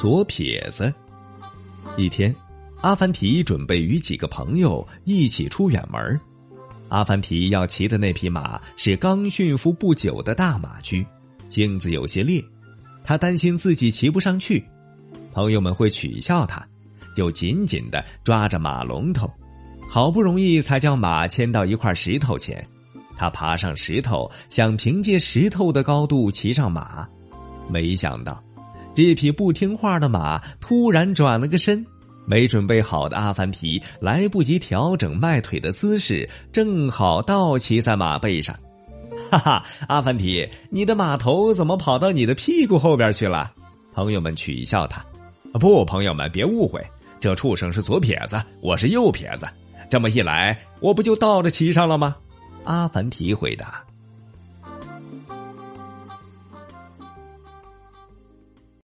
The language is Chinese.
左撇子。一天，阿凡提准备与几个朋友一起出远门。阿凡提要骑的那匹马是刚驯服不久的大马驹，性子有些烈，他担心自己骑不上去，朋友们会取笑他，就紧紧的抓着马龙头，好不容易才将马牵到一块石头前。他爬上石头，想凭借石头的高度骑上马，没想到，这匹不听话的马突然转了个身，没准备好的阿凡提来不及调整迈腿的姿势，正好倒骑在马背上。哈哈，阿凡提，你的马头怎么跑到你的屁股后边去了？朋友们取笑他。不，朋友们别误会，这畜生是左撇子，我是右撇子，这么一来，我不就倒着骑上了吗？阿凡提回答。